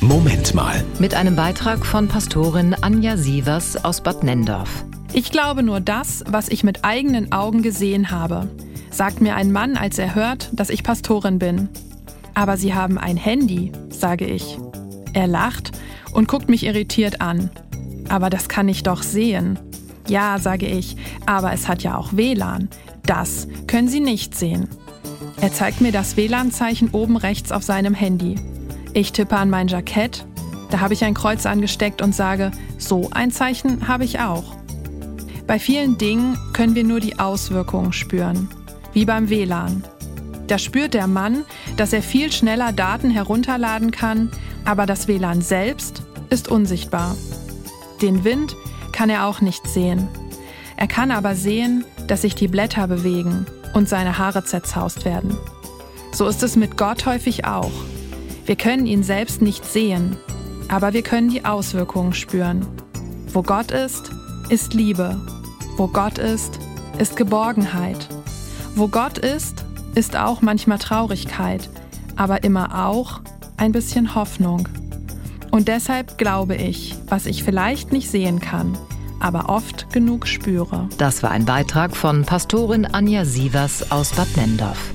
Moment mal. Mit einem Beitrag von Pastorin Anja Sievers aus Bad Nendorf. Ich glaube nur das, was ich mit eigenen Augen gesehen habe, sagt mir ein Mann, als er hört, dass ich Pastorin bin. Aber Sie haben ein Handy, sage ich. Er lacht und guckt mich irritiert an. Aber das kann ich doch sehen. Ja, sage ich, aber es hat ja auch WLAN. Das können Sie nicht sehen. Er zeigt mir das WLAN-Zeichen oben rechts auf seinem Handy. Ich tippe an mein Jackett, da habe ich ein Kreuz angesteckt und sage, so ein Zeichen habe ich auch. Bei vielen Dingen können wir nur die Auswirkungen spüren, wie beim WLAN. Da spürt der Mann, dass er viel schneller Daten herunterladen kann, aber das WLAN selbst ist unsichtbar. Den Wind kann er auch nicht sehen. Er kann aber sehen, dass sich die Blätter bewegen und seine Haare zerzaust werden. So ist es mit Gott häufig auch. Wir können ihn selbst nicht sehen, aber wir können die Auswirkungen spüren. Wo Gott ist, ist Liebe. Wo Gott ist, ist Geborgenheit. Wo Gott ist, ist auch manchmal Traurigkeit, aber immer auch ein bisschen Hoffnung. Und deshalb glaube ich, was ich vielleicht nicht sehen kann, aber oft genug spüre. Das war ein Beitrag von Pastorin Anja Sievers aus Bad Nendorf.